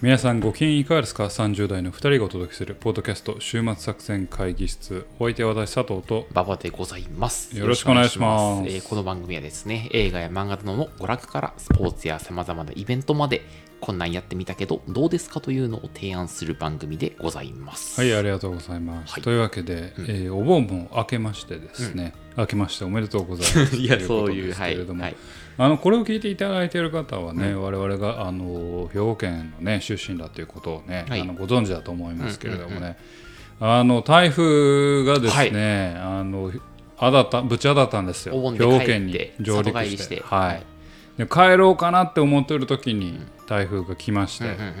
皆さんご機嫌いかがですか ?30 代の2人がお届けするポッドキャスト週末作戦会議室お相手は私佐藤と馬場でございます。よろしくお願いしますえーこの番組はですね、映画や漫画などの娯楽からスポーツや様々なイベントまで、こんなんやってみたけど、どうですかというのを提案する番組でございます。はいありがとうございます、はい。というわけで、えーお盆も明けましてですね、明けましておめでとうございます。いや、とそういう、はい。けれども、はい。あのこれを聞いていただいている方はね、我々があの兵庫県の、ね、出身だということをね、はい。あのご存知だと思いますけれどもね、あの台風がですね、あのあだったぶち当たったんですよ。兵庫県に上陸して。はい。で帰ろうかなって思ってる時に台風が来まして、うんうんうんうん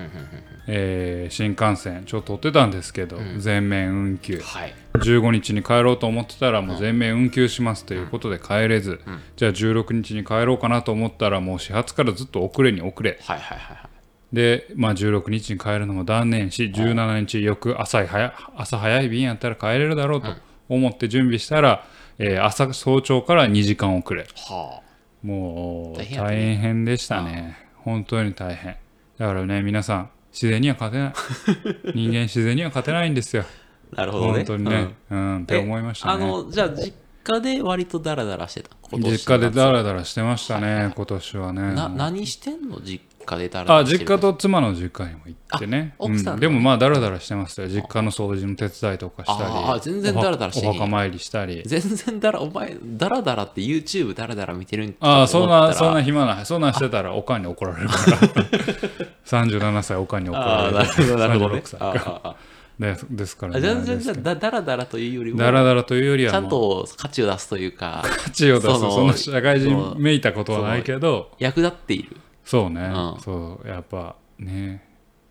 えー新幹線ちょっと取ってたんですけど、全面運休。はい。15日に帰ろうと思ってたらもう全面運休しますということで帰れず、じゃあ16日に帰ろうかなと思ったらもう始発からずっと遅れに遅れ。はいはいはいはい。で、まあ、16日に帰るのも断念し17日翌朝早朝早い便やったら帰れるだろうと思って準備したら、えー朝早朝から2時間遅れ。はもう大変でしたね本当に大変だからね皆さん自然には勝てない 人間自然には勝てないんですよあ。なるほどね。本当にね、うんって思いましたねあの、じゃあ、実家で割とダラダラしてた。今年実家でダララダラしてましたね、今年はね。な、何してんの？実家でダラダあ実家と妻の実家にも行ってね、あ奥さんうん。でもまあダラダラしてましたよ。実家の掃除の手伝いとかしたりああ全然ダラダラしてお墓参りしたり。全然だら、お前、だらだらって YouTube だらだら見てるんかああそんなそんな暇ない。そんなんしてたらおかんに怒られるから。37歳おかんに怒られる。なるほど、なるほどね。36。歳あああでですからねあ全然だだらだらというよりも、ダラダラというよりちゃんと価値を出すというか、価値を出す。そのそんな社会人めいたことはないけど。役立っている。そうね、うん。そう。やっぱね。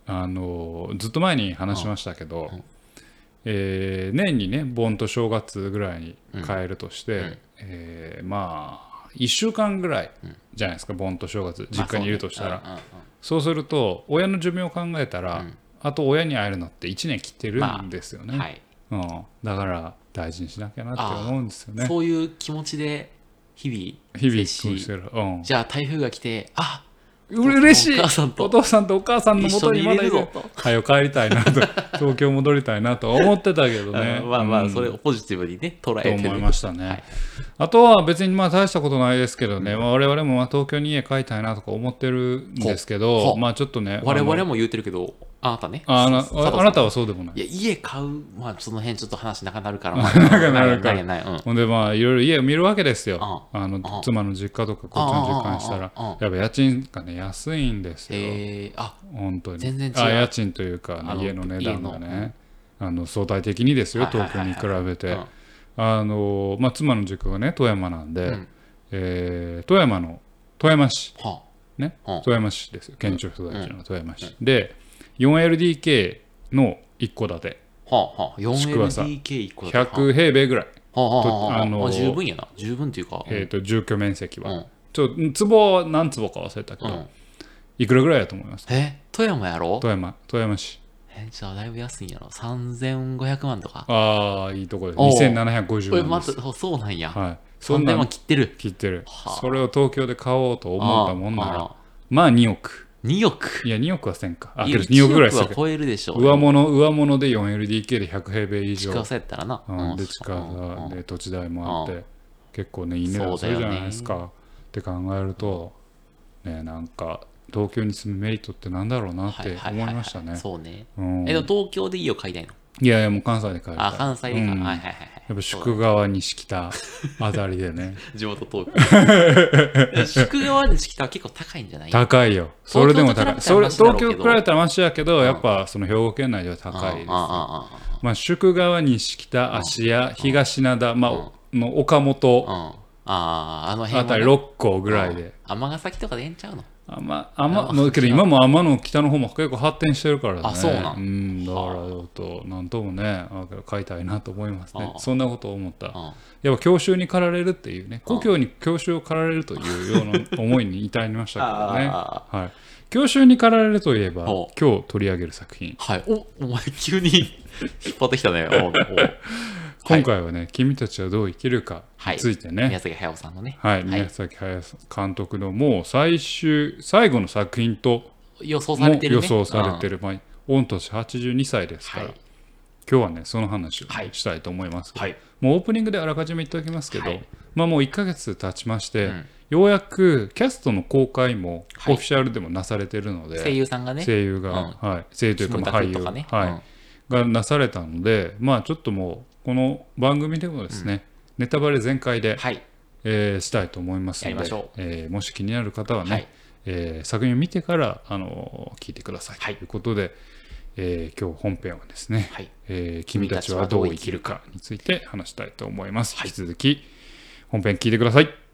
あのずっと前に話しましたけど、えー年にね盆と正月ぐらいに帰るとして、えーまあ1週間ぐらいじゃないですか盆と正月実家にいるとしたら、まあそうねそうすると親の寿命を考えたら、あと親に会えるのって1年切ってるんですよね、うんうんはい。うん、だから大事にしなきゃなって思うんですよね。そういう気持ちで日々日々接しこうしてる、うん、じゃあ台風が来て、あ嬉しい。お父さんとお母さんのもとにまだいる。ぞと。早く帰りたいなと。東京戻りたいなと思ってたけどね。まあまあ、うん。それをポジティブにね、捉えとてる。思いましたね、はい。あとは別にまあ大したことないですけどね、まあ、我々もまあ東京に家帰りたいなとか思ってるんですけほどほまあちょっとね我々も言うてるけど、あなたね。ああなあなたはそうでもない。いや、家買う、まあ、その辺ちょっと話長なるから、まあ、長なるからない。ほんでまあいろいろ家を見るわけですよ。ああのあ妻の実家とかこっちの実家にしたら。やっぱ家賃がね安いんですよ。えー、あ、本当に。全然違う。あ家賃というか、家の値段がね。あの相対的にですよ東京に比べて。うん。あの、まあ、妻の実家がね富山なんで、うん。えー富山の富山市。はね、うん富山市ですよ。県庁所在地の富山市、で 4LDK の一戸建て。あ、はあ、はあ、宿はさ 4LDK1 個だった100平米ぐらい、はあ、はあ、はあ、あのあ十分やな。十分っていうか、えー、と住居面積は、うん。ちょ坪は何坪か忘れたけど、うん。いくらぐらいだと思います？え、富山やろ？富山。富山市。え、じゃあだいぶ安いんやろ ?3500 万とか？ああいいところでおう。2750これ、万です。また、そうなんや。はい。そん3000な万切ってる。切ってる。はあ。それを東京で買おうと思ったもんならまあ2億2億。いや2億はせんか。あいやけど2億ぐらいす1る超えるでしょ。上物上物で 4LDK で100平米以上。近さやったらな。うん、でうん。近うんさで土地代もあって結構ねいい値段するじゃないですか、って考えるとねなんか東京に住むメリットってなんだろうなって思いましたね。そうね。うん。え、でも東京で家を買いたいの？いやいやもう関西で帰りたいあ、関西でか。うん。はいはいはいはい。やっぱ宿川西北あたりでね。地元東京。宿川で来たら結構高いんじゃない？高いよ。それでも高い。それ東京比べたらマシやけどやっぱその兵庫県内では高いです。まあ宿川西北芦屋東灘まあの岡あ本あああの辺はなあたり6個ぐらいで。尼崎とかでええんちゃうの？あまあまのけど今も天の北の方も結構発展してるからね。あそうなん。んだからちょっとなんともねあ買いたいなと思いますね。あそんなことを思った。あやっぱ郷愁に駆られるっていうね故郷に郷愁を駆られるというような思いに至りましたけどね。あはい。郷愁に駆られるといえばほ今日取り上げる作品。はい。おお前急に引っ張ってきたね。おお今回はね、君たちはどう生きるかについてね、宮崎駿さんのね。はい、宮崎駿監督のもう最終最後の作品と予想されてる、ね、予想されてる、まあ、御年82歳ですから、はい。今日はねその話をはいしたいと思います。けど、はい。もうオープニングであらかじめ言っておきますけど、はい。まあもう1ヶ月経ちまして、うん。ようやくキャストの公開もはい。オフィシャルでもなされてるので、声優さんがね。声優が、はい、声優というか俳優、とかね。はいがなされたのでまあちょっともうこの番組でもですね、ネタバレ全開で、はい。えーしたいと思いますのでえーもし気になる方はね、はい。えー作品を見てから、あの聞いてください、はい。ということで、えー今日本編はですね、はい。えー君たちはどう生きるかについて話したいと思います。引き続き本編聞いてください。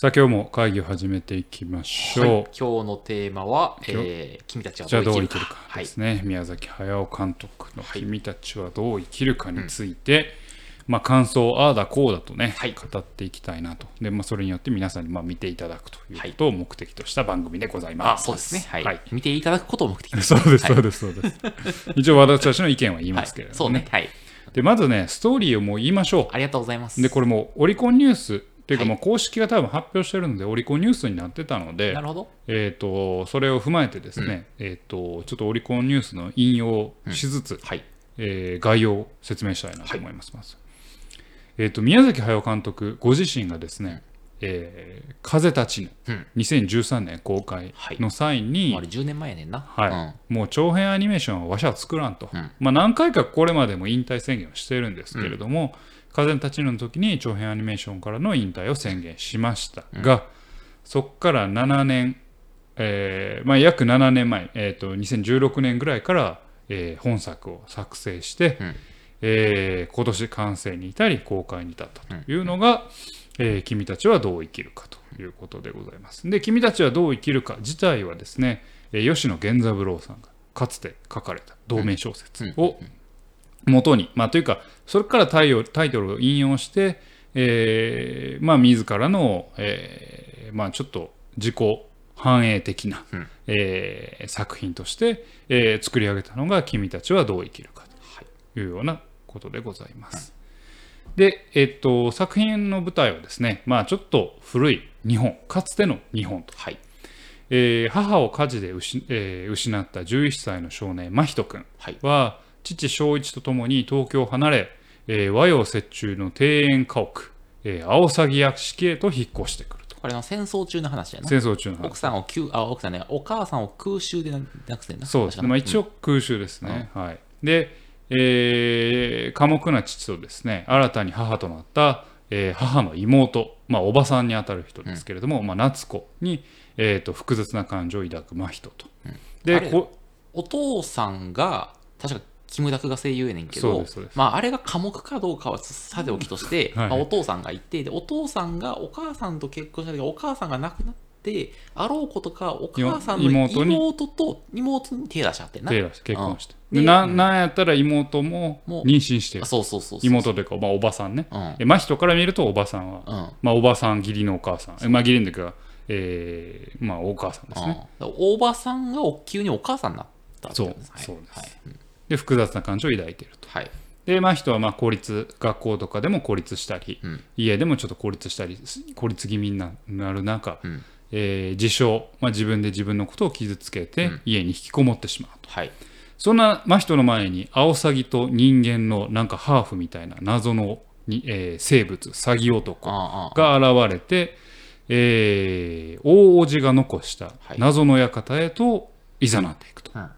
さあ今日も会議を始めていきましょう。はい今日のテーマは、えー君たちはどう生きるかどう生きるかはいですね、宮崎駿監督の「君たちはどう生きるか」について、まあ、感想ああだこうだとね、はい。語っていきたいなと。で、まあ、それによって皆さんにまあ見ていただくということを目的とした番組でございあます。そうですね。はい、はい。見ていただくことを目的に。そうです、はい。そうです、そうです。一応私たちの意見は言いますけれはい、どもね。そうね。はい。でまずね、ストーリーをもう言いましょありがとうござい。ますう。で、これもうオリコンニュースっていうか、はい。まあ公式が多分発表してるので、オリコンニュースになってたのでな、るほど。えー、とそれを踏まえてですね、えー、とちょっとオリコンニュースの引用をしつつ、はい。えー概要を説明したいなと思います。えー、と宮崎駿監督ご自身がですね「えー風立ちぬうん」2013年公開の際に、あれ10年前やねんな。はい。もう長編アニメーションはわしは作らんと、うん。まあ、何回かこれまでも引退宣言をしているんですけれども「風立ちぬ」の時に長編アニメーションからの引退を宣言しましたが、そこから7年、えーまあ、約7年前、えー、と2016年ぐらいから、えー本作を作成して、うん。えー今年完成に至り公開に至ったというのが、えー君たちはどう生きるかということでございます。で、君たちはどう生きるか自体はですね、えー吉野源三郎さんがかつて書かれた同名小説を元に、まあというか、それからタイをタイトルを引用して、えーまあ自らの、えーまあちょっと自己反映的な、うん。えー作品として、えー作り上げたのが君たちはどう生きるかとい。うようなことでございます。で、えっと、作品の舞台はですね、まあちょっと古い日本、かつての日本と、はい。えー母を火事で失,、えー失った11歳の少年、真人君はい。は、父正一と共に東京を離れ、えー和洋折衷の庭園家屋、えー、青鷺屋敷へと引っ越してくると。これの戦争中の話やな。戦争中の話。奥さんを救あ奥さんねお母さんを空襲でななくてんなそうですね、まあ、一応空襲ですね。はい、で、えー寡黙な父とですね新たに母となった、えー母の妹、まあ、おばさんにあたる人ですけれども、まあ、夏子に、えー、と複雑な感情を抱く真人と。あでれこお父さんが確かキムタクが声優やねんけどまあ、あれが寡黙かどうかはさておきとして、はい。まあ、お父さんがいてでお父さんがお母さんと結婚した時お母さんが亡くなってあろうことかお母さんの妹と妹に手出しちゃってんな。手出して結婚して。うん。なうんなんやったら妹も妊娠してる。あ。そうそうそうそう。妹というか、まあ、おばさんね。うん。で真人から見るとおばさんは、うん。まあ、おばさん義理のお母さん、まあ、義理のというか、えーまあ、お母さんですね。うん。おばさんが急にお母さんになったそうそうです。はい。うんで複雑な感情を抱いていると。はい。で、まあ、人はまあ公立学校とかでも孤立したり、うん。家でもちょっと孤立したり孤立気味にななる中、うん。えー自傷、まあ、自分で自分のことを傷つけて、うん。家に引きこもってしまうと。はい。そんな真人の前にアオサギと人間のなんかハーフみたいな謎のに、えー生物サギ男が現れて、えー大叔父が残したはい。謎の館へと誘っていくと。うん。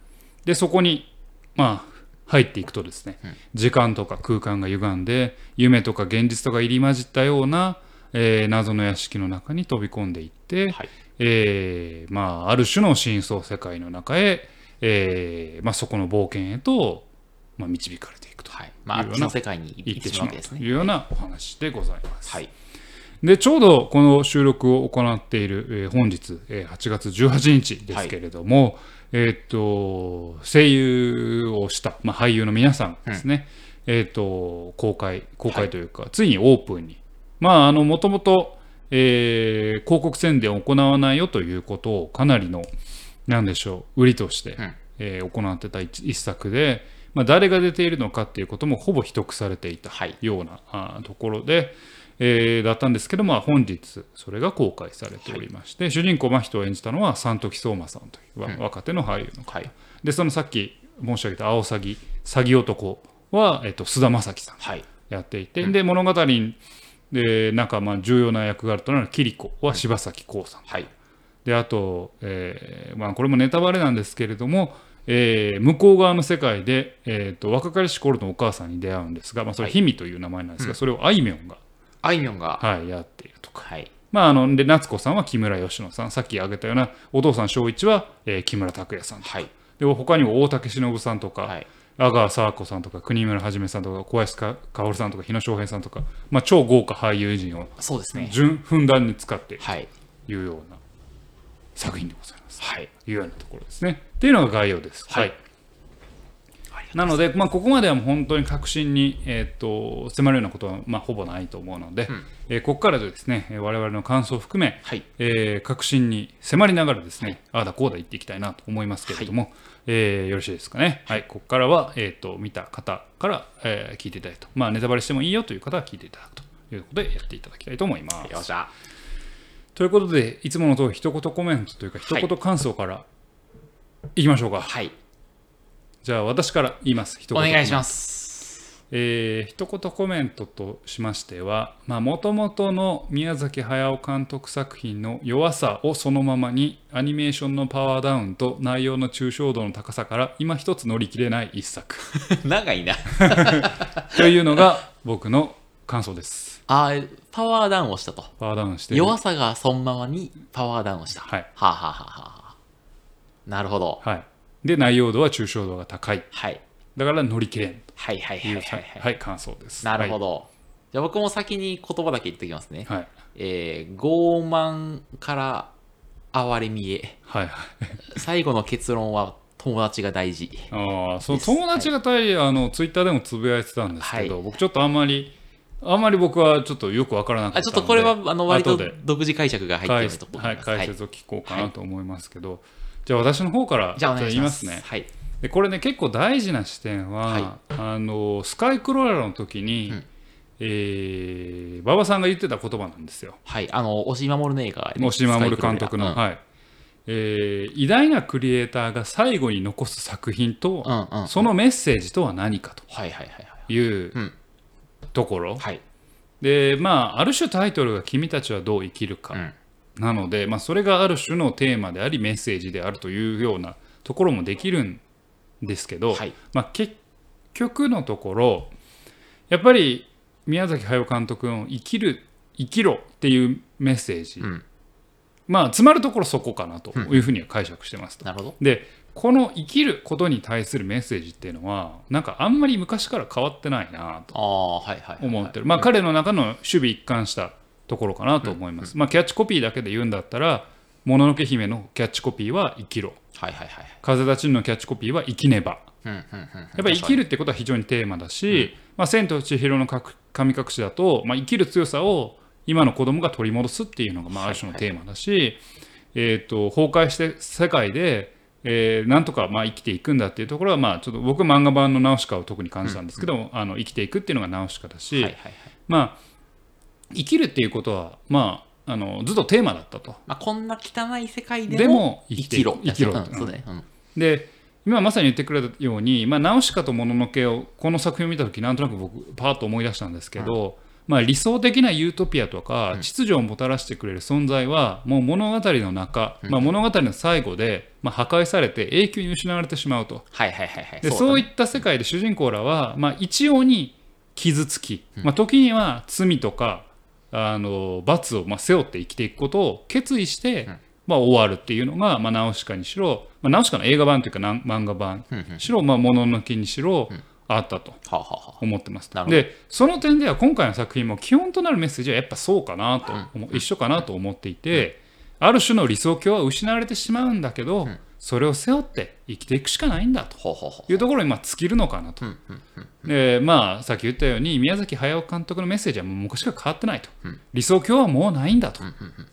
でそこにまあ入っていくとですね、うん。時間とか空間が歪んで夢とか現実とか入り混じったような、えー謎の屋敷の中に飛び込んでいって、はい。えーまあ、ある種の真相世界の中へ、えーまあ、そこの冒険へと、まあ、導かれていくとはい。まああっちの世界に行っててしまうというようなお話でございます。はい。でちょうどこの収録を行っている、えー本日、えー8月18日ですけれども、えーっと声優をした、まあ、俳優の皆さんがですね、えーっと公開公開というか、ついにオープンに。まああのもともとえー広告宣伝を行わないよということをかなりのなんでしょう売りとして、うん。えー行ってた一一作で、まあ、誰が出ているのかっていうこともほぼ秘匿されていたはい。ような、ところで、えーだったんですけど、まあ、本日それが公開されておりまして、主人公真人を演じたのは三時相馬さんというわ若手の俳優の方、はい。でそのさっき申し上げた青詐欺詐欺男は、えっと、菅田将暉さんはい。やっていて、で物語でなんかまあ重要な役柄となるキリコは柴咲コウさん。はい。であと、えーまあ、これもネタバレなんですけれども、えー向こう側の世界で、えー、と若かりし頃のお母さんに出会うんですが、まあ、それはい。氷見という名前なんですが、それをあいみょんが、あいみょんがはい、やっているとか、はい。まあ、あので夏子さんは木村佳乃さん。さっき挙げたようなお父さん正一は、えー木村拓哉さんとはい。で他にも大竹しのぶさんとか、はい。阿川佐和子さんとか国村はじめさんとか小林か薫さんとか日野翔平さんとか、まあ、超豪華俳優陣をそうですね。順ふんだんに使っているはい。というような作品でございます。はい。というようなところですね。っていうのが概要です。はいなので、まあ、ここまではもう本当に確信に、えー、と迫るようなことは、まあ、ほぼないと思うので、えーここからですね、えー我々の感想を含め、はい。えー確信に迫りながらですね、ああだこうだ言っていきたいなと思いますけれども、えーよろしいですかね。はい、ここからは、えー、と見た方から、えー聞いていただいて、まあ、ネタバレしてもいいよという方は聞いていただくということでやっていただきたいと思います。よっしゃ。ということで、いつもの通り一言コメントというか、一言感想からいきましょうか。はいじゃあ、私から言います。一お言願いします。えー一言コメントとしましてはもともとの宮崎駿監督作品の弱さをそのままにアニメーションのパワーダウンと内容の抽象度の高さから今一つ乗り切れない一作。長いな。というのが僕の感想です。あーパワーダウンをしたと。パワーダウンして弱さがそのままにパワーダウンをした。はい。はあ、はあはあはあはあ、なるほど。はいで内容度は抽象度が高い。はい。だから乗り切れんはいはいとはいはい。はい、はい感想です。なるほど、じゃあ僕も先に言葉だけ言っておきますね、はい。えー傲慢から哀れみへ。はいはい。最後の結論は友達が大事。ああその友達が大変、あのツイッターでもつぶやいてたんですけど、はい。僕ちょっとあんまりあんまり僕はちょっとよくわからなかったのであちょっとこれはあの割と独自解釈が入って解ると思いはい、解説を聞こうかなと思いますけど、じゃあ私の方からじゃあ言います。すね。はい。でこれね結構大事な視点は、はあのスカイクローラーの時に、うん。えー馬場さんが言ってた言葉なんですよ。はい。あの押井守の映画、ね、押井守監督の、スカイはい。えー偉大なクリエイターが最後に残す作品と、クローラーうんうん。そのメッセージとは何かとはいはいはいはい。ううん。ところ、いはい。でまあある種タイトルが「君たちはどう生きるか」うんなので、まあ、それがある種のテーマでありメッセージであるというようなところもできるんですけど、はい。まあ、結局のところやっぱり宮崎駿監督の「生きる生きろ」っていうメッセージ、うん。まあ詰まるところそこかなというふうには解釈してますと。なるほど。でこの生きることに対するメッセージっていうのはなんかあんまり昔から変わってないなとああはいはいはいはい。思ってる、まあ、彼の中の守備一貫したところかなと思います、まあ、キャッチコピーだけで言うんだったら「もののけ姫」のキャッチコピーは「生きろ。はいはいはい」「風立ちぬ」のキャッチコピーは「生きねば」うんうんうんやっぱり生きるってことは非常にテーマだし「まあ、千と千尋の神隠し」だと、まあ、生きる強さを今の子供が取り戻すっていうのがまあある種のテーマだし、えー、と崩壊して世界で、えーなんとかまあ生きていくんだっていうところはまあちょっと僕漫画版のナウシカを特に感じたんですけど、あの生きていくっていうのがナウシカだし、はいはいはい。まあ生きるっていうことはまああのずっとテーマだったと。まあ、こんな汚い世界でもでも生生きろ。生きろ。うん。そうだね、うん。で今まさに言ってくれたように、まあ、ナウシカともののけをこの作品を見た時なんとなく僕パーッと思い出したんですけど、まあ、理想的なユートピアとか秩序をもたらしてくれる存在はもう物語の中、まあ、物語の最後で、まあ、破壊されて永久に失われてしまうと。はいはいはいはい。でそういった世界で主人公らは、まあ、一様に傷つき、まあ、時には罪とかあの罰をまあ背負って生きていくことを決意して、まあ、終わるっていうのが、まあ、ナウシカにしろ、まあ、ナウシカの映画版というか漫画版しろ、まあ、もののけにしろ、あったと思ってますでその点では今回の作品も基本となるメッセージはやっぱそうかなと一緒かなと思っていて、ある種の理想郷は失われてしまうんだけど、それを背負って生きていくしかないんだと。いうところにまあ尽きるのかなと。でまあさっき言ったように宮崎駿監督のメッセージはもう昔から変わってないと、理想郷はもうないんだと、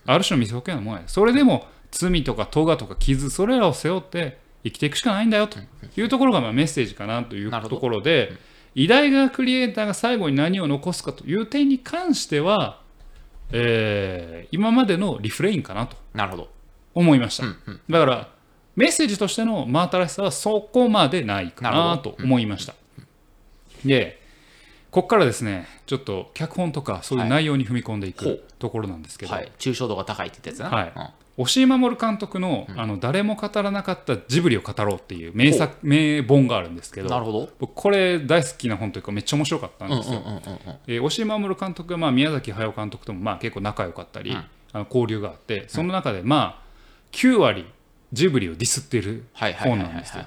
ある種の理想郷はもうない。それでも罪とか咎とか傷それらを背負って生きていくしかないんだよと。いうところがまあメッセージかなというところで、偉大なクリエイターが最後に何を残すかという点に関しては、えー今までのリフレインかなとなるほど。思いました。だからメッセージとしての真新しさはそこまでないかなと思いました、でここからですねちょっと脚本とかそういう内容に踏み込んでいほう。くところなんですけど、はい。抽象度が高いって言ったやつな。はい。うん。押井守監督の,、あの誰も語らなかったジブリを語ろうっていう名作名本があるんですけどなるほど。僕これ大好きな本というかめっちゃ面白かったんですよ、押井守監督はまあ宮崎駿監督ともまあ結構仲良かったり、うん。あの交流があってその中でまあ9割ジブリをディスっている本なんですよ。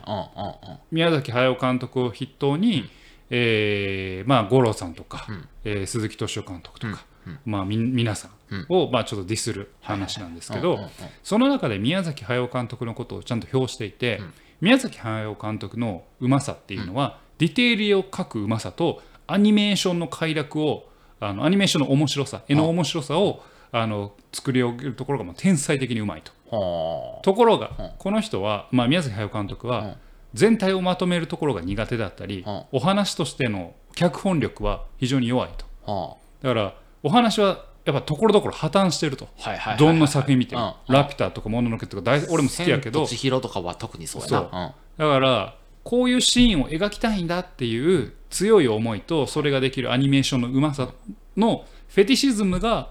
宮崎駿監督を筆頭に、えーまあ、五郎さんとか、うん。えー鈴木敏夫監督とか、うん。まあ、み皆さんを、まあ、ちょっとディスる話なんですけど、うんうんうん。その中で宮崎駿監督のことをちゃんと表していて、宮崎駿監督のうまさっていうのは、ディテールを描くうまさとアニメーションの快楽をあのアニメーションの面白さ絵の面白さをあの作り上げるところがもう天才的にうまいと。はところが、うん。この人は、まあ、宮崎駿監督は、うん。全体をまとめるところが苦手だったり、うん。お話としての脚本力は非常に弱いと。だからお話はやっぱところどころ破綻してると、あ。はいはいはいはい。どんな作品見ても、うん。ラピュタとかもののけとか大俺も好きやけど。千と千尋とかは特にそうやな。だからこういうシーンを描きたいんだっていう強い思いとそれができるアニメーションのうまさのフェティシズムが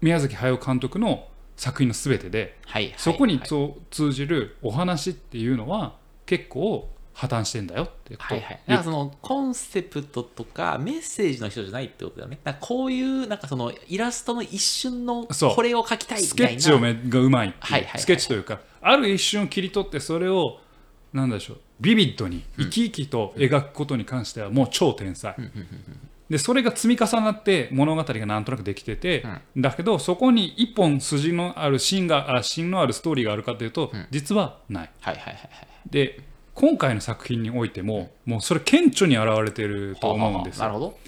宮崎駿監督の作品の全てではいはいはい。そこに通じるお話っていうのは結構破綻してんだよってことをはいはい。だからそのコンセプトとかメッセージの人じゃないってことだよね。こういうなんかそのイラストの一瞬のこれを描きたいみスたいな。ケッチをめがうまいはいはいはいスケッチというかある一瞬を切り取ってそれをなんでしょうビビッドに生き生きと描くことに関してはもう超天才でそれが積み重なって物語がなんとなくできてて、だけどそこに一本筋のある芯があ芯のあるストーリーがあるかというと、実はない。はいはいはいはい。で今回の作品においても、もうそれ顕著に現れてると思うんですよ。なるほど。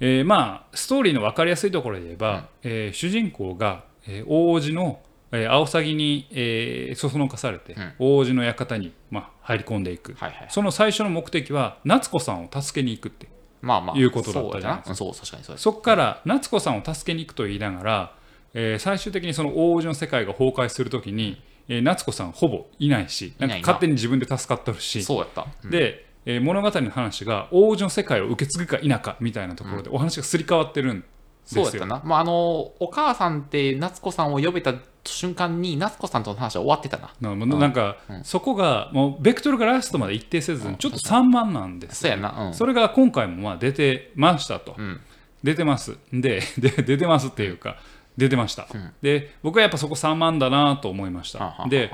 えーまあストーリーの分かりやすいところで言えば、えー主人公が、えー大王子の、えー、アオサギに、えーそそのかされて、ん。大王子の館に、まあ、入り込んでいく、はいはい。その最初の目的は夏子さんを助けに行くってまあまあ。いうことだったじゃないですかそう確かにそう。そこから夏子さんを助けに行くと言いながら、えー最終的にその大王子の世界が崩壊するときに、えー夏子さんほぼいないしなんか勝手に自分で助かっとるしそうやった。うんで、えー物語の話が大王子の世界を受け継ぐか否かみたいなところでお話がすり替わってるんですよ。そうやったな。まあ、あの、お母さんって夏子さんを呼べた瞬間に夏子さんとの話は終わってたな。ななんか、そこがもうベクトルがラストまで一定せずにちょっと散漫なんです。よそうやな。うん。それが今回もまあ出てましたと、うん。出てます。でで出てますっていうか出てました、ん。で僕はやっぱそこ散漫だなと思いました。で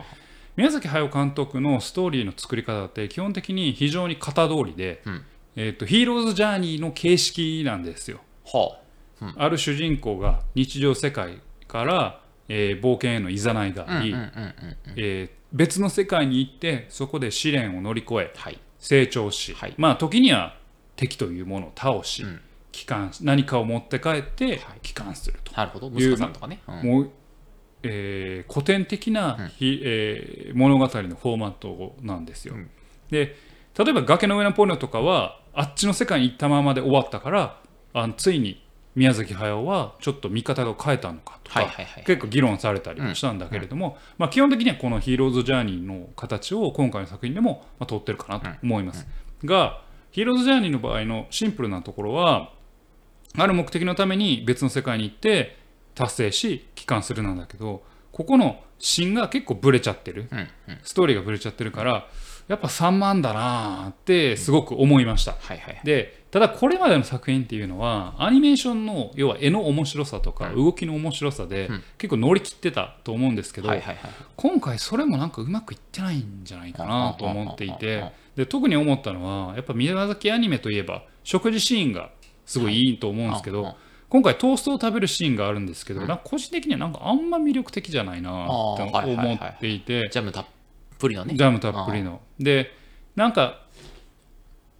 宮崎駿監督のストーリーの作り方って基本的に非常に型通りで、うん。えー、とヒーローズジャーニーの形式なんですよ。はある主人公が日常世界から、えー冒険への誘いがあ。あり、別の世界に行ってそこで試練を乗り越えはい。成長し、はいまあ時には敵というものを倒し、うん帰還し何かを持って帰ってはい帰還すると、なるほど。息子さんとかね。うんもう、えー古典的な、ひえー物語のフォーマットなんですよ。うんで例えば「崖の上のポニョ」とかはあっちの世界に行ったままで終わったからあのついに宮崎駿はちょっと見方が変えたのかとか。結構議論されたりもしたんだけれども、まあ、基本的にはこの「ヒーローズ・ジャーニー」の形を今回の作品でも、まあ、取ってるかなと思います。が「ヒーローズ・ジャーニー」の場合のシンプルなところはある目的のために別の世界に行って達成し帰還するなんだけどここの芯が結構ブレちゃってる。ストーリーがブレちゃってるからやっぱ3万だなーってすごく思いました。でただこれまでの作品っていうのはアニメーションの要は絵の面白さとか動きの面白さでうん。結構乗り切ってたと思うんですけど。今回それもなんかうまくいってないんじゃないかなと思っていてで特に思ったのはやっぱ宮崎アニメといえば食事シーンがすごいいいと思うんですけど、今回トーストを食べるシーンがあるんですけど、なんか個人的にはなんかあんま魅力的じゃないなってあーはいはいはい。思っていてジャムたっぷりのね。ジャムたっぷりの。でなんか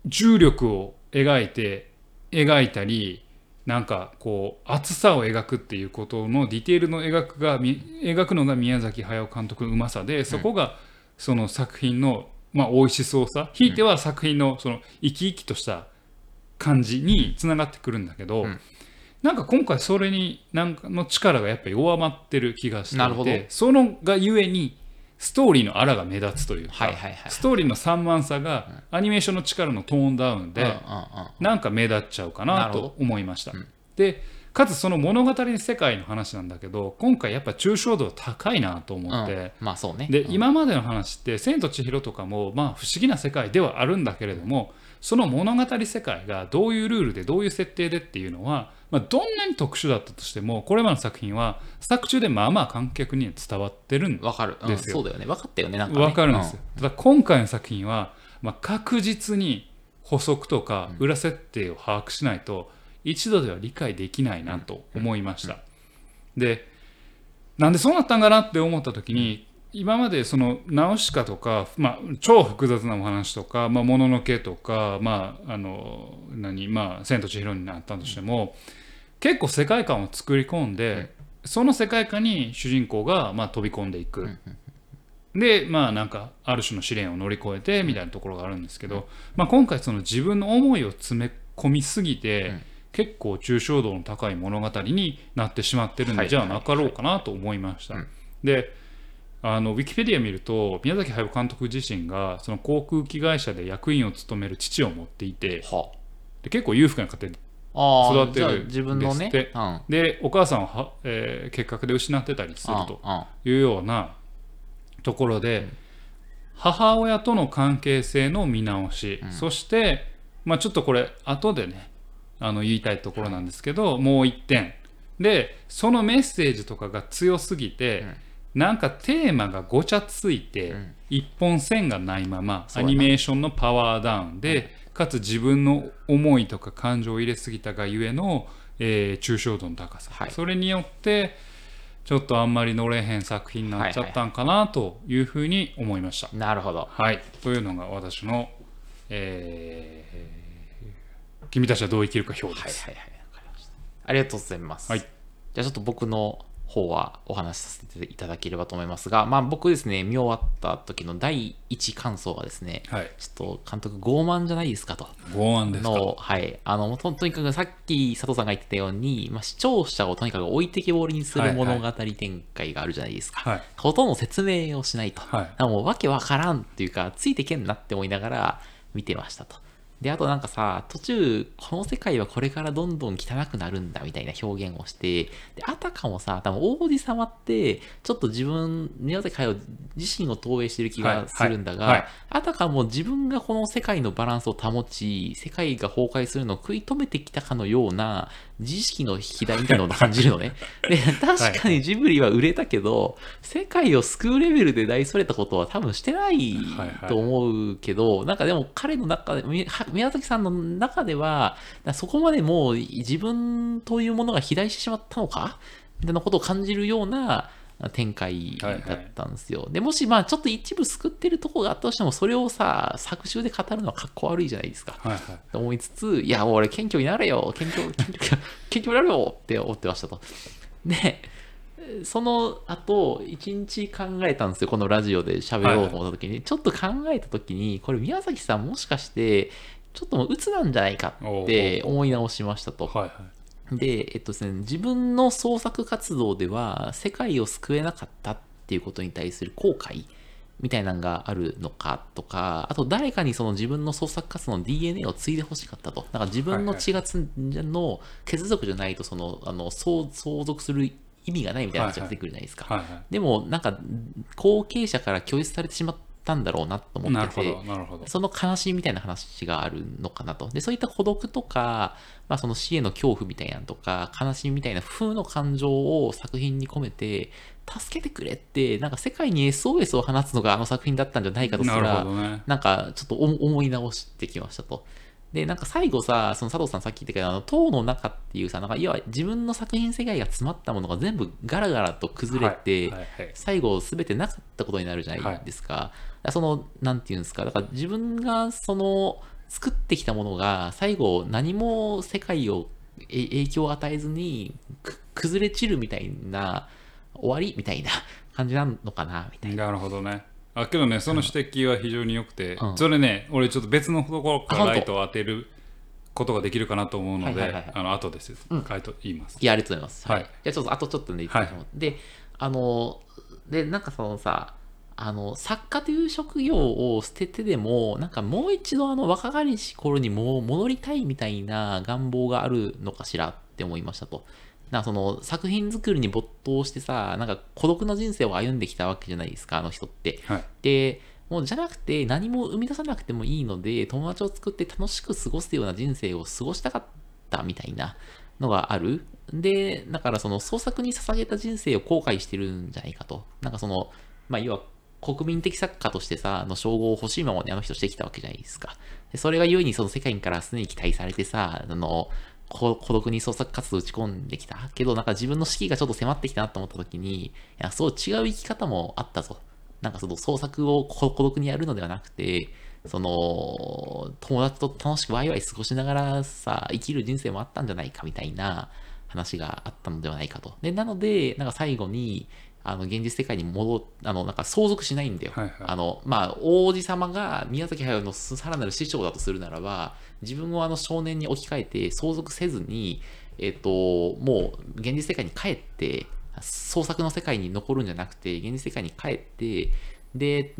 重力を描いて描いたりなんかこう厚さを描くっていうことのディテールの描くがみ描くのが宮崎駿監督のうまさでそこがその作品のまあ美味しそうさ。ひいては作品のその生き生きとした感じにつながってくるんだけど、うん。なんか今回それになんかの力がやっぱり弱まってる気がしてないてそのがゆえにストーリーのあらが目立つというか、はいはいはいストーリーの散漫さがアニメーションの力のトーンダウンで、うんうんうん。なんか目立っちゃうかなと思いました。でかつその物語の世界の話なんだけど今回やっぱ抽象度高いなと思って、うん。まあそうね。で、うん。今までの話って「千と千尋」とかもまあ不思議な世界ではあるんだけれどもその物語世界がどういうルールでどういう設定でっていうのは、まあ、どんなに特殊だったとしてもこれまでの作品は作中でまあまあ観客には伝わってるんわかる、うんですよ。そうだよね。分かったよねなんかね。わかるんですよ、ただ今回の作品は、まあ、確実に補足とか裏設定を把握しないと一度では理解できないなと思いました、でなんでそうなったんかなって思った時に今までそのナウシカとか、まあ、超複雑なお話とか「まあ、もののけ」とか「まあ、あの何まあ、千と千尋」になったとしても、結構世界観を作り込んで、その世界観に主人公がまあ飛び込んでいく、でまあなんかある種の試練を乗り越えてみたいなところがあるんですけど、まあ、今回その自分の思いを詰め込みすぎて、結構抽象度の高い物語になってしまってるんで、はい。じゃあなかろうかなと思いました。うん。であのウィキペディア見ると宮崎駿監督自身がその航空機会社で役員を務める父を持っていてはで結構裕福な家庭ああ育てる自分のねうんうん。でお母さんをは、えー結核で失ってたりするとうん。いうようなところで、母親との関係性の見直し、そして、まあ、ちょっとこれ後でねあの言いたいところなんですけど、もう一点。でそのメッセージとかが強すぎて、なんかテーマがごちゃついて、ん。一本線がないままアニメーションのパワーダウンで、かつ自分の思いとか感情を入れすぎたがゆえの、えー抽象度の高さ、はい。それによってちょっとあんまり乗れへん作品になっちゃったんかなというふうに思いました。なるほど。はい、というのが私の、えー君たちはどう生きるか表はいです。ありがとうございます、はい。じゃあちょっと僕の方はお話しさせていただければと思いますがまあ僕ですね見終わった時の第一感想はですねはい、ちょっと監督傲慢じゃないですかと剛腕ですか。の、はい。あの、ととにかくさっき佐藤さんが言ってたように、まあ、視聴者をとにかく置いてけぼりにするはいはい物語展開があるじゃないですか。はい、ほとんど説明をしないと。はいもうわけわからんっていうか、ついてけんなって思いながら見てましたと。で、あとなんかさ、途中、この世界はこれからどんどん汚くなるんだみたいな表現をして、で、あたかもさ、多分王子様って、ちょっと自分、宮崎駿自身を投影してる気がするんだが、はいはいはい。あたかも自分がこの世界のバランスを保ち、世界が崩壊するのを食い止めてきたかのような、自意識の引き台みたいなのを感じるのね。で、確かにジブリは売れたけど、世界を救うレベルで大それたことは多分してないと思うけど、なんかでも彼の中で、宮崎さんの中では、そこまでもう自分というものが肥大してしまったのか？みたいなことを感じるような展開だったんですよ。でもしまあちょっと一部救ってるとこがあったとしても、それをさ、作中で語るのはかっこ悪いじゃないですか。はい、はい。と思いつつ、いや、俺、謙虚になれよ、謙虚、謙虚、謙虚になれよって思ってましたと。で、その後、一日考えたんですよ、このラジオで喋ろうと思った時に、ちょっと考えた時に、これ、宮崎さんもしかして、ちょっともう鬱なんじゃないかって思い直しましたと。はいはいで、えっとですね、自分の創作活動では世界を救えなかったっていうことに対する後悔みたいなのがあるのかとか、あと誰かにその自分の創作活動の DNA を継いでほしかったと。だから自分の血がつの血族じゃないとその、あの、相相続する意味がないみたいな話が出てくるじゃないですか。でも、なんか、後継者から拒絶されてしまったんだろうなと思ってて。その悲しみみたいな話があるのかなと。で、そういった孤独とか、まあその死への恐怖みたいなのとか、悲しみみたいな負の感情を作品に込めて、助けてくれって、なんか世界に SOS を放つのがあの作品だったんじゃないかとすら、ほどね。なんかちょっと思思い直してきましたと。で、なんか最後さ、その佐藤さんさっき言ったけど、あの、塔の中っていうさ、なんかいわゆる自分の作品世界が詰まったものが全部ガラガラと崩れて、はいはいはい最後全てなかったことになるじゃないですか。だからその、なんていうんですか、だから自分がその、作ってきたものが最後何も世界をえ影響を与えずにく崩れ散るみたいな終わりみたいな感じなのかなみたいな。なるほどね。あけどね、その指摘は非常に良くて、うん。それね、俺ちょっと別のところからライトを当てることができるかなと思うので、はいはいはい。はいあの後です、回答言います。いや、ありがとうございます。はい。じゃあちょっと、あとちょっとね、言ってみましょうで、あの、で、なんかそのさ、あの、作家という職業を捨ててでも、なんかもう一度あの若かりし頃にもう戻りたいみたいな願望があるのかしらって思いましたと。なその作品作りに没頭してさ、なんか孤独な人生を歩んできたわけじゃないですか、あの人って。はいで、もうじゃなくて何も生み出さなくてもいいので、友達を作って楽しく過ごすような人生を過ごしたかったみたいなのがある。で、だからその創作に捧げた人生を後悔してるんじゃないかと。なんかその、まあ要は国民的作家としてさ、の称号を欲しいままにあの人してきたわけじゃないですか。でそれが故にその世界から常に期待されてさ、あの、孤独に創作活動打ち込んできた。けどなんか自分の士気がちょっと迫ってきたなと思った時に、いや、そう違う生き方もあったぞ。なんかその創作を孤独にやるのではなくて、その、友達と楽しくワイワイ過ごしながらさ、生きる人生もあったんじゃないかみたいな話があったのではないかと。で、なので、なんか最後に、あの、現実世界に戻っ、あの、なんか相続しないんだよ。はいはいあの、まあ、王子様が宮崎駿のさらなる師匠だとするならば、自分をあの少年に置き換えて相続せずに、えっ、と、もう現実世界に帰って、創作の世界に残るんじゃなくて、現実世界に帰って、で、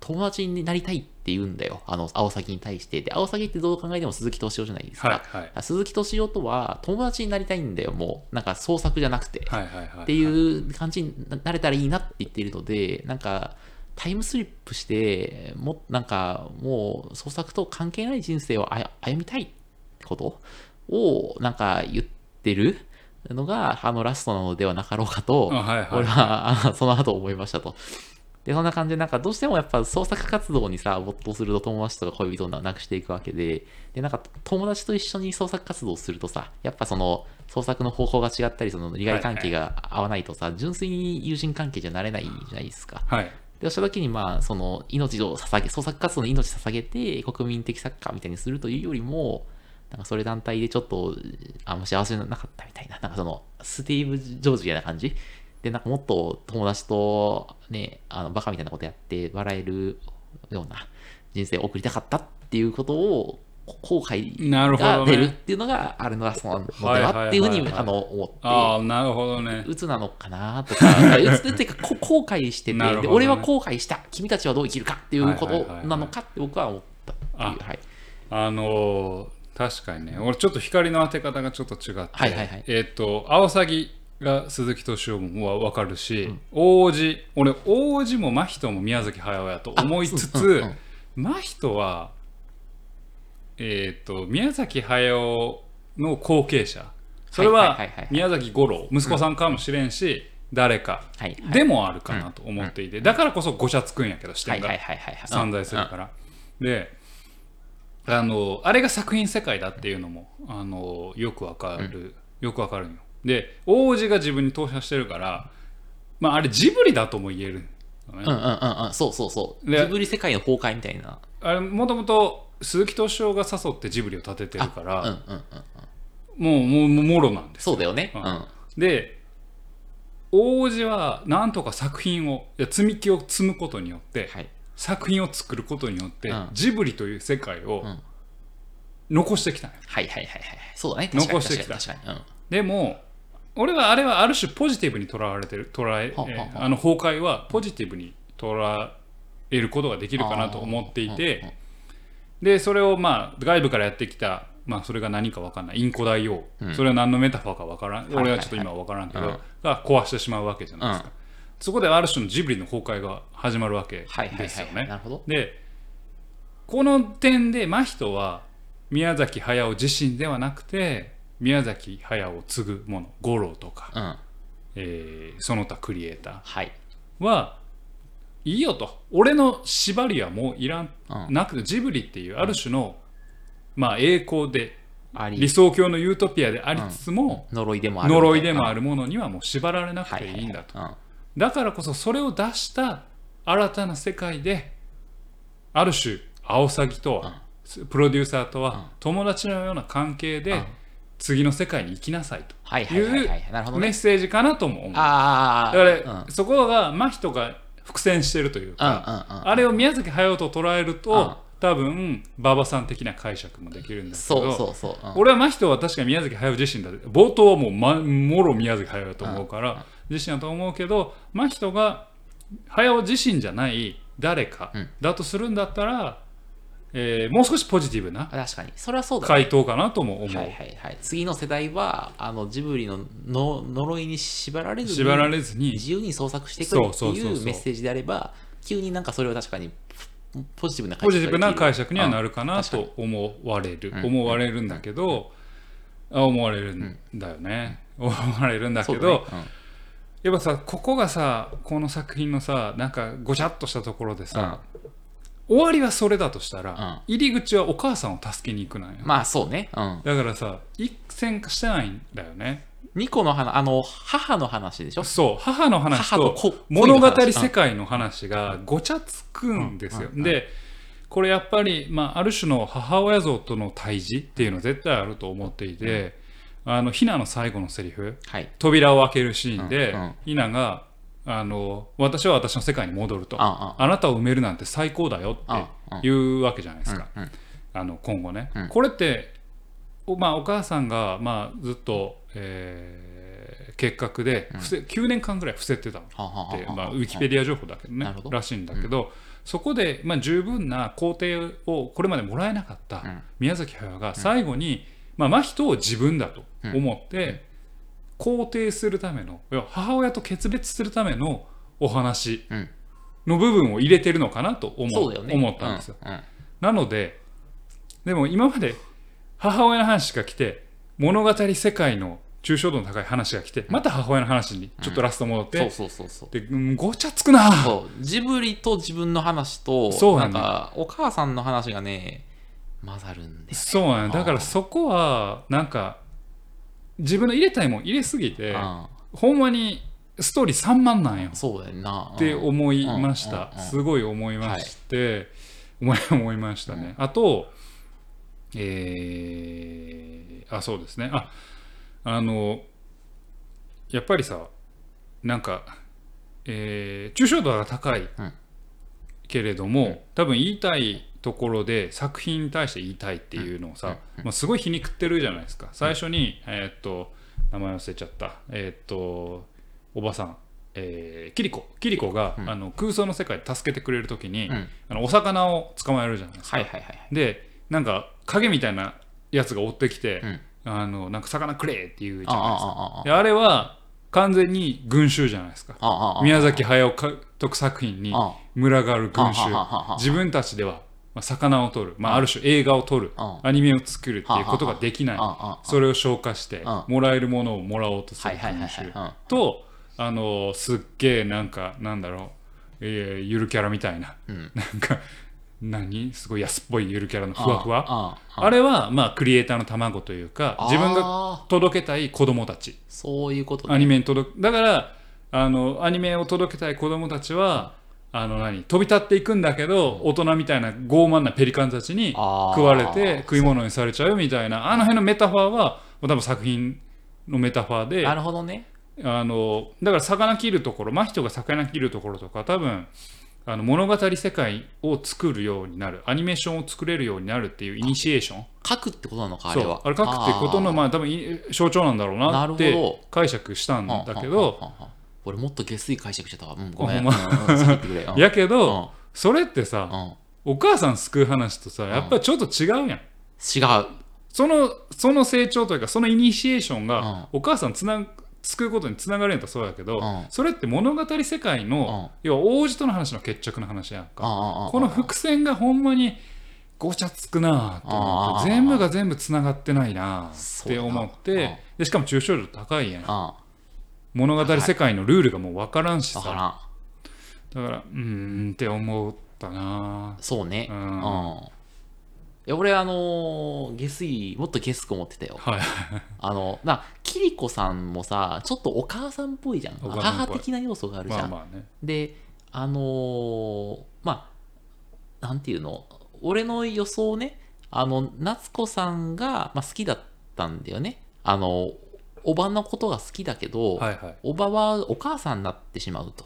友達になりたいって言うんだよ。あの、青崎に対して。で、青崎ってどう考えても鈴木敏夫じゃないですか。はいはい鈴木敏夫とは友達になりたいんだよ、もう。なんか創作じゃなくて。はいはいはい。っていう感じになれたらいいなって言っているので、なんか、タイムスリップして、もなんか、もう創作と関係ない人生をあ歩みたいってことを、なんか言ってるのが、あのラストなのではなかろうかと、あはいはい俺はあその後思いましたと。で、そんな感じで、なんかどうしてもやっぱ創作活動にさ、没頭すると友達とか恋人をなくしていくわけで、で、なんか友達と一緒に創作活動をするとさ、やっぱその創作の方向が違ったり、その利害関係が合わないとさ、純粋に友人関係じゃなれないじゃないですか。はい。で、した時に、まあ、その命を捧げ、創作活動に命捧げて国民的作家みたいにするというよりも、なんかそれ団体でちょっと、あんま幸せなかったみたいな、なんかその、スティーブ・ジョージみたいな感じで、なんかもっと友達とね、あの、バカみたいなことやって笑えるような人生を送りたかったっていうことを、後悔が出るっていうのが、あれのラストなのではっていうふうに、あの、思って。ああ、なるほどね。鬱なのかなとか、鬱っていうか、こ後悔してて、ねで俺は後悔した、君たちはどう生きるかっていうことなのかって僕は思ったっていう。あはい。あのー確かにね、俺ちょっと光の当て方がちょっと違って、はいはいはいえっ、と、アオサギが鈴木敏夫もわかるし、王子、俺、王子も真人も宮崎駿やと思いつつ、うんうん。真人は、えっ、と、宮崎駿の後継者。それは宮崎五郎、息子さんかもしれんし、誰かはいはい。でもあるかなと思っていて、だからこそごちゃつくんやけど、視点がはいはいはいはいはい。散在するから。であのあれが作品世界だっていうのもあのよくわかる、よくわかるんよ。で王子が自分に投射してるから、まあ、あれジブリだとも言えるのね、うんうんうんうん、そうそうそう。でジブリ世界の崩壊みたいな。あれもともと鈴木敏夫が誘ってジブリを立ててるから、うんうんうん。もうもうもうもろなんですよそうだよね。ううんん。で王子はなんとか作品をいや積み木を積むことによって、はい。作品を作ることによって、うんジブリという世界をん残してきたんよはいはいはいはい。そうだね。確かに残してきた確かに確かに。でも俺はあれはある種ポジティブに捉えられてる捉えあの崩壊はポジティブに捉えることができるかなと思っていてでそれをまあ外部からやってきたまあそれが何か分かんない。インコ大王、それは何のメタファーか分からん、はいはい俺はちょっと今は分からんけど、うん。が壊してしまうわけじゃないですか、そこである種のジブリの崩壊が始まるわけはいはいですよね、はい。なるほど。でこの点で真人は宮崎駿自身ではなくて宮崎駿を継ぐもの五郎とか、うん。えーその他クリエイタはい。ーはいいよと。俺の縛りはもういらん、うん。なくてジブリっていうある種の、まあ栄光で理想郷のユートピアでありつつも、呪いでもある。呪いでもある。るものにはもう縛られなくていいんだと、うん。だからこそそれを出した新たな世界である種アオサギとは、プロデューサーとは友達のような関係で、うん次の世界に行きなさいとはいはいはいはい。なるほどねメッ。セージかなとも思う。だ。から、うんそこが真人が伏線してるというか、あれを宮崎駿と捉えると、多分馬場さん的な解釈もできるんだけど俺は真人は確かに宮崎駿自身だ冒頭はもう、ま、もろ宮崎駿だと思うから、自身だと思うけど真人が駿自身じゃない誰かうんだとするんだったら、えーもう少しポジティブな確かに。それはそうだね。回答かなとも思う、はいはいはい。次の世代はあのジブリのの呪いに縛られずに縛られずに。自由に創作してくれっていうメッセージであれば急になんかそれは確かにポジティブなポジティブな解釈にはなるるかなと思われる、うん。思われるんだけど、あ思われるんだよね、思われるんだけど、ね。やっぱさここがさこの作品のさなんかごちゃっとしたところでさ、終わりはそれだとしたら、入り口はお母さんを助けに行くなんよ、うんまあそうね。うん。だからさ一線化してないんだよね。ニコの話あの母の話でしょ？そう母の話と物語世界の話がごちゃつくんですよ。うんうんでこれやっぱり、まあ、ある種の母親像との対峙っていうのは絶対あると思っていて、あのひなの最後のセリフ。はい。扉を開けるシーンで、うんうん。ひながあの「私は私の世界に戻ると」ああなたを埋めるなんて最高だよ」って言うわけじゃないですか、うんうん。あの今後ね、うん。これってお,、まあ、お母さんが、まあ、ずっと、えー結核で伏せ、9年間ぐらい伏せてたのって、はまあ、ウィキペディア情報だけどねど。らしいんだけど、そこで、まあ、十分な肯定をこれまでもらえなかったうん。宮崎駿が最後に、まあ、真人を自分だと思って、肯定するための母親と決別するためのお話うん。の部分を入れてるのかなと思そうだよね。思ったんですよ。うん。うん。なのででも今まで母親の話が来て物語世界の抽象度の高い話が来てまた母親の話にちょっとラスト戻って、そうそうそうそう。でうんごちゃつくな。ジブリと自分の話となんそうなんだかお母さんの話がね混ざるんですそうなんだからそこはなんか自分の入れたいもん入れすぎてあほんまにストーリー3万なんよ。そうだよな。って思いました。うん。うん。うん。すごい思いまして、思い思いましたね、あとえーあそうですね。ああのやっぱりさなんか、えー抽象度が高い。うんけれども、多分言いたいところで作品に対して言いたいっていうのをさ、まあ、すごい皮肉ってるじゃないですか。最初に、えーっと名前忘れちゃった。えーっとおばさん。えーキリコ。キリコが、あの空想の世界で助けてくれるときに、うん。あのお魚を捕まえるじゃないですか、はいはいはいでなんか影みたいなやつが追ってきて、うん。あのなんか魚くれって言うじあゃないですか。ああれは完全に群衆じゃないですか。宮崎駿監督作品にあ群がる群衆。自分たちではまあ魚を撮る、まあ、ある種映画を撮る。あアニメを作るっていうことができない。それを消化してあもらえるものをもらおうとする群衆はいとあのすっげえなんかなんだろう、えーゆるキャラみたいな、うん。なんか何？すごい安っぽいゆるキャラのふわふわ？あれはまあクリエイターの卵というか自分があ届けたい子供たち。そういうことね。アニメに届く。だからあのアニメを届けたい子供たちはあの何？飛び立っていくんだけど大人みたいな傲慢なペリカンたちに食われて食い物にされちゃうみたいな。あの辺のメタファーは多分作品のメタファーでなるほどね。あのだから魚切るところ真人が魚切るところとか多分あの物語世界を作るようになるアニメーションを作れるようになるっていうイニシエーション。書くってことなのかあれは。あれ書くってことのまあ多分い象徴なんだろうななって解釈したんだけはど俺もっと下水解釈してたわ。うんごめん。やけ うん。どそれってさうん。お母さん救う話とさやっぱりちょっと違うやん。違う。そのその成長というかそのイニシエーションうん。がお母さんつな救うことにつながるんやったらそうやけどうん。それって物語世界の要は王子との話の決着の話やんか。ここの伏線がほんまにごちゃつくなと思って全部が全部つながってないなって思ってでしかも抽象度高いやん。あ物語世界のルールがもう分からんしさ。だからだからうーんって思ったなそうね。ううん。んいや俺あのー下水もっと下水思ってたよ。はい。あのなキリコさんもさちょっとお母さんっぽいじゃん。お母的な要素があるじゃん、まあまあね。であのーまあなんていうの俺の予想ねあの夏子さんが、まあ、好きだったんだよね。あのおばのことが好きだけど、はいはい。おばはお母さんになってしまうと。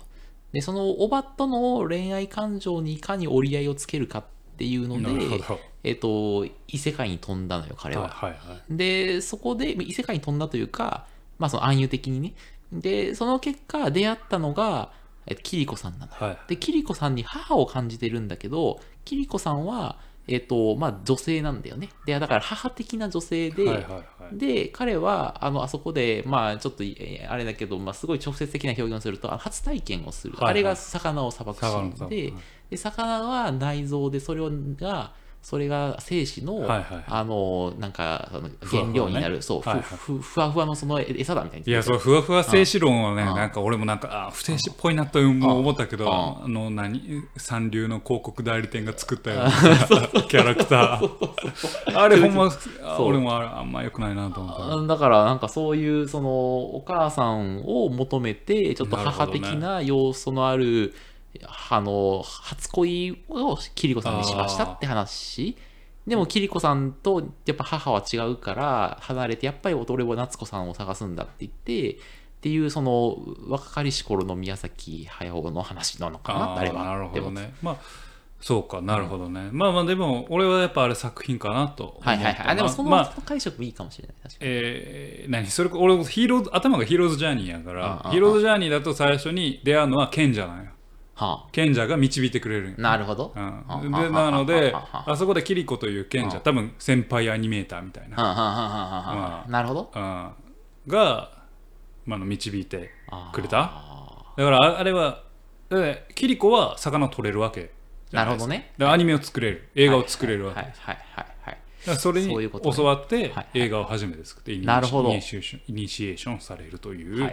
でそのおばとの恋愛感情にいかに折り合いをつけるかってっていうのでなるほど、えっと異世界に飛んだのよ彼は。はいはいはい。でそこで異世界に飛んだというか、まあ、その暗喩的にね。でその結果出会ったのが、えっと、キリコさんなのよ。はい。でキリコさんに母を感じてるんだけどキリコさんは、えっとまあ、女性なんだよね。でだから母的な女性で、はいはいはい。で彼はあのあそこでまあちょっとえーあれだけど、まあ、すごい直接的な表現をすると初体験をする、はいはい。あれが魚をさばくシーンで,、はいで魚は内臓でそれがそれが精子の、はいはいあのなんか原料になるそう、ふはいはい。ふふわふわのそのえ餌だみたいにいや、そう、ふわふわ静止論はね、うんなんか俺もなんか、あ、不静止っぽいなとも思ったけど、うんあの、何三流の広告代理店が作ったような キャラクター。あれほんま、俺もあんま良くないなと思った。あだからなんかそういうそのお母さんを求めてちょっと母的な要素のあるあの初恋をキリコさんにしましたって話。でもキリコさんとやっぱ母は違うから離れてやっぱり俺は夏子さんを探すんだって言ってっていうその若かりし頃の宮崎駿の話なのかなああれは。なるほどね。まあ、そうか、なるほどね。まあまあ、でも、俺はやっぱあれ作品かなと思っ。はいはいはい。あでもその,、まあ解釈もいいかもしれない確かに。えー、何？それ俺ヒーローズ頭がヒーローズジャーニーやからうんうんうん。ヒーローズジャーニーだと最初に出会うのは賢者なんよ。は賢者が導いてくれる。なるほど、うん、でなのではあそこでキリコという賢者多分先輩アニメーターみたいな、はあなるほど。うん、が、まあ、の導いてくれた。あだからああれはでキリコは魚を取れるわけなるほどね。アニメを作れる。映画を作れるわけ、はいはいはいはいそれに教わって映画を初めて作ってイニシエーションイニシエーションされるという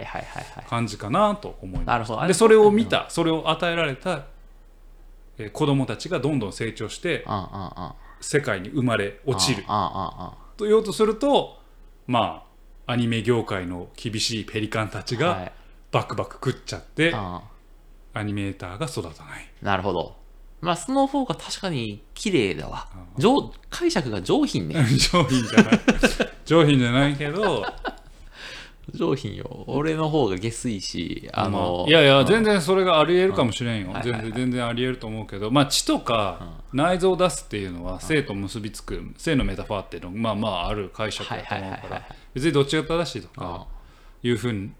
感じかなと思います。なるほど。でそれを見た、それを与えられた、えー子供たちがどんどん成長して世界に生まれ落ちる。と言おうとするとまあアニメ業界の厳しいペリカンたちがはい。バクバク食っちゃって、うん。アニメーターが育たない。なるほどまあその方が確かに綺麗だわ。上解釈が上品ね。上品じゃない。上品じゃないけど。上品よ。俺の方が下水しあのまあ。いやいや、うん。全然それがありえるかもしれんよ、全然全然ありえると思うけど、まあ、血とか内臓を出すっていうのは性と結びつく性のメタファーっていうのがまあまあある解釈だと思うから。別にどっちが正しいとうん。かいうふうにうん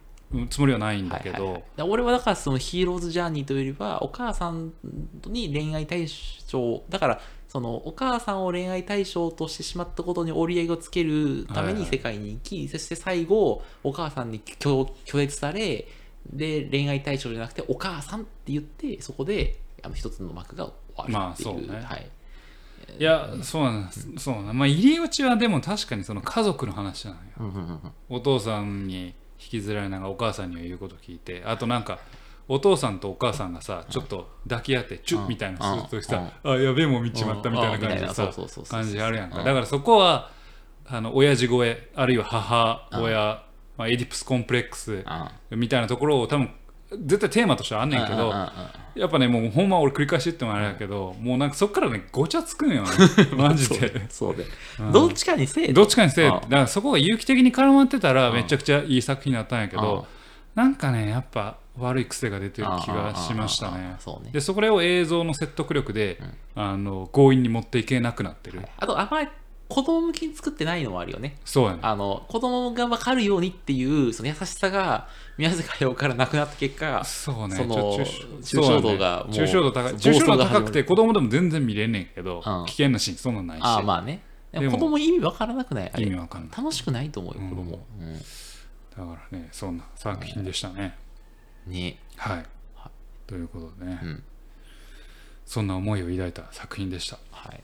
つもりはないんだけはいはいはい。俺はだからそのヒーローズジャーニーというよりはお母さんに恋愛対象だからそのお母さんを恋愛対象としてしまったことに折り合いをつけるためはいはいに世界に行き、そして最後お母さんに拒拒絶されで恋愛対象じゃなくてお母さんって言ってそこであの一つの幕が終わるっていう、まあそうね。はい、いやそうなんです。そうなんまあ入り口はでも確かにその家族の話なんよ。うんうんうんうん。お父さんに引きずられながらお母さんには言うこと聞いてあとなんかお父さんとお母さんがさちょっと抱き合ってチュッみたいなするとさあやべえもん見ちまったみたいな感じでうんさ感じあるやんか。うん。だからそこはあの親父声あるいは母親まあエディプスコンプレックスみたいなところを多分絶対テーマとしてはあんねんけどやっぱねもうほんま俺繰り返し言ってもあれやけどもうなんかそっからねごちゃつくんよね マジで。そうで、うん。どっちかにせえどっちかにせえだからそこが有機的に絡まってたらうん。めちゃくちゃいい作品だったんやけうん。どなんかねやっぱ悪い癖が出てる気がしましたね。んそうね。でそこを映像の説得力であの強引に持っていけなくなってる。あとあんまり子供向けに作ってないのもあるよね。そうやね。あの子供が分かるようにっていうその優しさが宮崎駿からなくなった結果そうね。その抽象度が抽象度高い暴抽象度高くて子供でも全然見れんねんけどうん。危険なシーンそんなんないし。ああまあね。子供意味分からなくない？意味わかんない。楽しくないと思うよ子供、うん。だからねそんな作品でしたね。ね。はい。ということでね。うん。そんな思いを抱いた作品でした。はい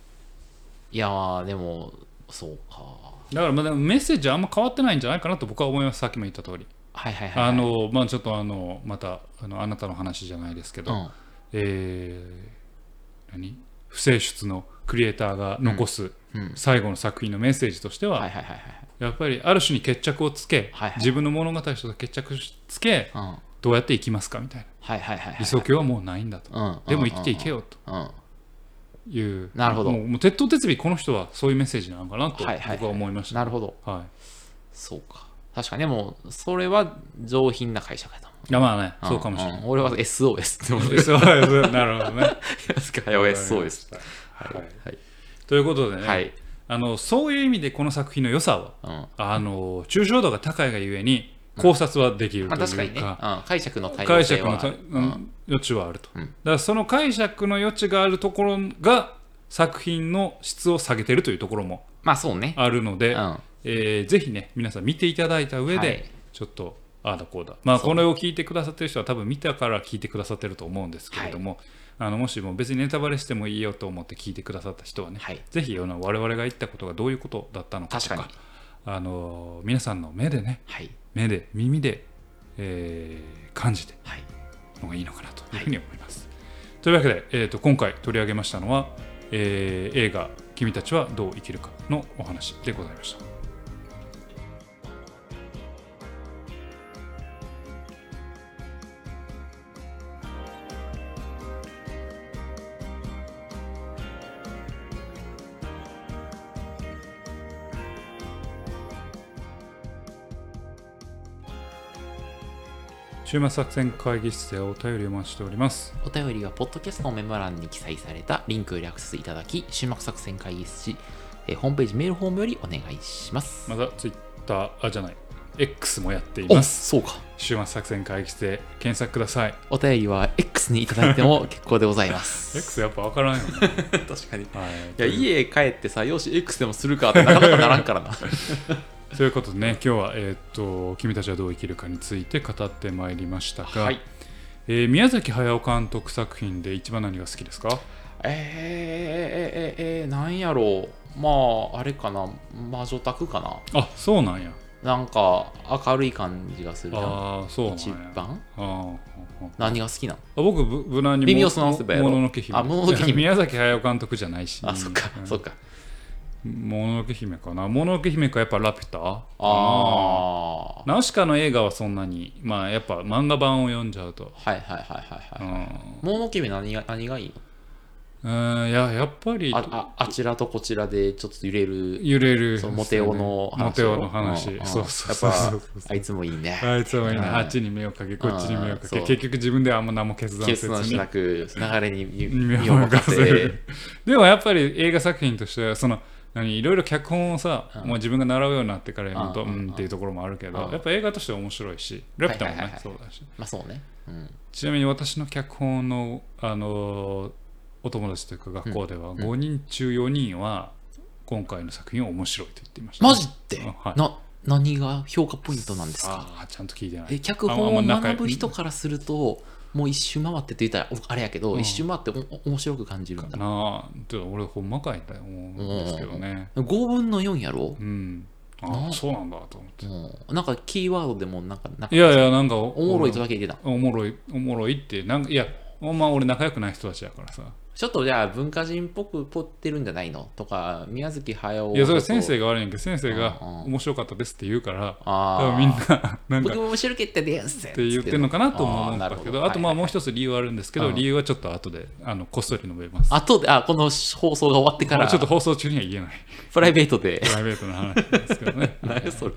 いやーでもそうか。だからまあメッセージはあんま変わってないんじゃないかなと僕は思います。さっきも言った通り。はいはいはいはい。あのまあちょっとあのまたあのあなたの話じゃないですけど、うん。えー何？不正出のクリエイターが残すうん。最後の作品のメッセージとしては、やっぱりある種に決着をつけ、はいはい自分の物語と決着つけはいうん。どうやって生きますかみたいな。はいはいはいはい理想郷はもうないんだと、うん。でも生きていけよという。なるほど。もう鉄頭鉄尾この人はそういうメッセージなのかなとはいはいはい。僕は思いました、なるほど。はい。そうか。確かにでもそれは上品な解釈だと。思ういやまあね、そうかもしれない。ん。俺は SOS って思って そう なるほどね。ますから SOS ははい。はい。ということでね、はい。あのそういう意味でこの作品の良さはうん。あの抽象度が高いがゆえに考察はできるまあ、という確かにね、か、うん、解釈の解釈のた、うん。余地はあると、うん。だからその解釈の余地があるところが作品の質を下げてるというところもまあそうね、あるので、うん。えーぜひね皆さん見ていただいた上で、はい。ちょっとああだこうだ。まあこれを聞いてくださってる人は多分見たから聞いてくださってると思うんですけれども、あのもしも別にネタバレしてもいいよと思って聞いてくださった人はね、はい。ぜひあの我々が言ったことがどういうことだったのかとかあの皆さんの目でねはい目で耳で、えー感じてはいのがいいのかなというふうに思います。というわけで、えー、と今回取り上げましたのは、えー映画「君たちはどう生きるか」のお話でございました。週末作戦会議室でお便りをお待ちしております。お便りはポッドキャストのメモ欄に記載されたリンクよりアクセスいただき終幕作戦会議室時、えーホームページメールフォームよりお願いします、またツイッター、あ、じゃない、X もやっていおます。そうか週末作戦会議室で検索ください。お便りは X にいただいても 結構でございます。X やっぱ分からんよね。確かに。いはい、や、家帰ってさ、よし、X でもするかってなかなかならんからな。ということでね、今日は、えーっと君たちはどう生きるかについて語ってまいりましたが、はい。えー宮崎駿監督作品で一番何が好きですか？えー、えー、えー、えー、なんやろう。まあ、あれかな。魔女宅かな。あそうなんや。なんか、明るい感じがするな。ああ、そうなんや。一番あ何が好きなの？あ僕、ぶ無難に微妙そのスベロもののけ姫。あもののけ姫宮崎駿監督じゃないし。あ、そっか、うんそっか。もののけ姫かな。もののけ姫か、やっぱラピュタ？ああ。ナウシカの映画はそんなに、まあやっぱ漫画版を読んじゃうと。はいはいはいはいうんはい。もののけ姫何が何がいいの？うん、いや、やっぱりあああちらとこちらでちょっと揺れる揺れる、そのモテオの話モテオの話。うんうんそうそうそうやっそうぱあいつもいいねあいつはいいね。うんあっちに目をかけ、こっちに目をかけ、結局自分ではあんま何も決断せずに決断しな。く流れに身身身を任せでもやっぱり映画作品としては、その、何いろいろ脚本をさ、うん。もう自分が習うようになってから読むと、ううんん、っていうところもあるけど、うん。やっぱ映画としては面白いし、ラピュタもねはいはい。はいはいそうだし。まあそうね。うん。ちなみに私の脚本の、あのーお友達というか学校では、ん。5人中4人は今回の作品を面白いと言っていました。ね、マジで？うんはい。な何が評価ポイントなんですか？ちゃんと聞いてない。え脚あ本を学ぶ人からするともう一周回ってって言ったらおあれやけど、うん。一周回ってお面白く感じるんだ。かな。あ俺ほんまかいと思うんですけどね。5分の4やろ？う、ん。あなあ。そうなんだと思って。うん、なんかキーワードでもなんかなんかいやいやなんかおおもろいとだけ言ってた。おもろいおもろいってなんかいやほんま俺仲良くない人たちやからさちょっとじゃあ文化人っぽくぽってるんじゃないの？とか宮崎駿いやそれ先が生が悪いんやけど先生がうんうん面白かったですって言うからああ多分みんななんか僕も面白いってですっって言ってるのかなとも思うんだけどあとまあもうつ一つ理由はあるんですけどうん。理由はちょっと後であのこっそり述べます。あとであこの放送が終わってから。ちょっと放送中には言えない。プライベートで。プライベートな話ですけどね。何それ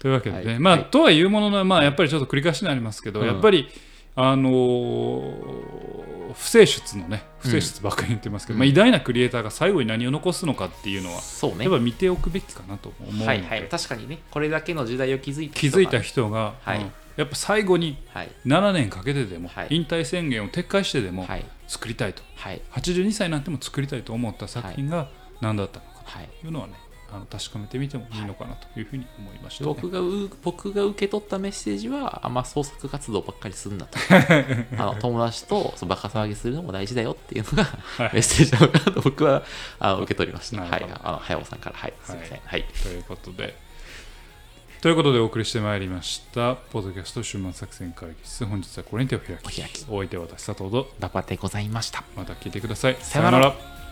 というわけでね、はい。まあ、はい。とはいうものの、まあ、やっぱりちょっと繰り返しになりますけど、うん。やっぱり、あのー不正出のね、不正出ばっかり言ってますけど、うん。まあ、偉大なクリエイターが最後に何を残すのかっていうのは、そうね。やっぱ見ておくべきかなと思うので、はいはい確かにね。これだけの時代を築いた気づいた人人が、はい。うん。やっぱ最後にがはい。7年かけてでも、はい。引退宣言を撤回してでもはい。作りたいと、はい。82歳になっても作りたいと思った作品が何だったのかはい。というのはね、あの確かめてみてもいいのかなというふうに思いました、ね。僕がう僕が受け取ったメッセージはあんま創作活動ばっかりするんだと。あの友達とそうバカ騒ぎするのも大事だよっていうのがはい。メッセージなのかなと僕はあの受け取りました。はい。あの早尾さんから。はい。すいません。はい。ということで。ということでお送りしてまいりました、ポッドキャスト週末作戦会議室。本日はこれに手を開き、お開き。お相手は私、佐藤と、ラパでございました。また聞いてください。さよなら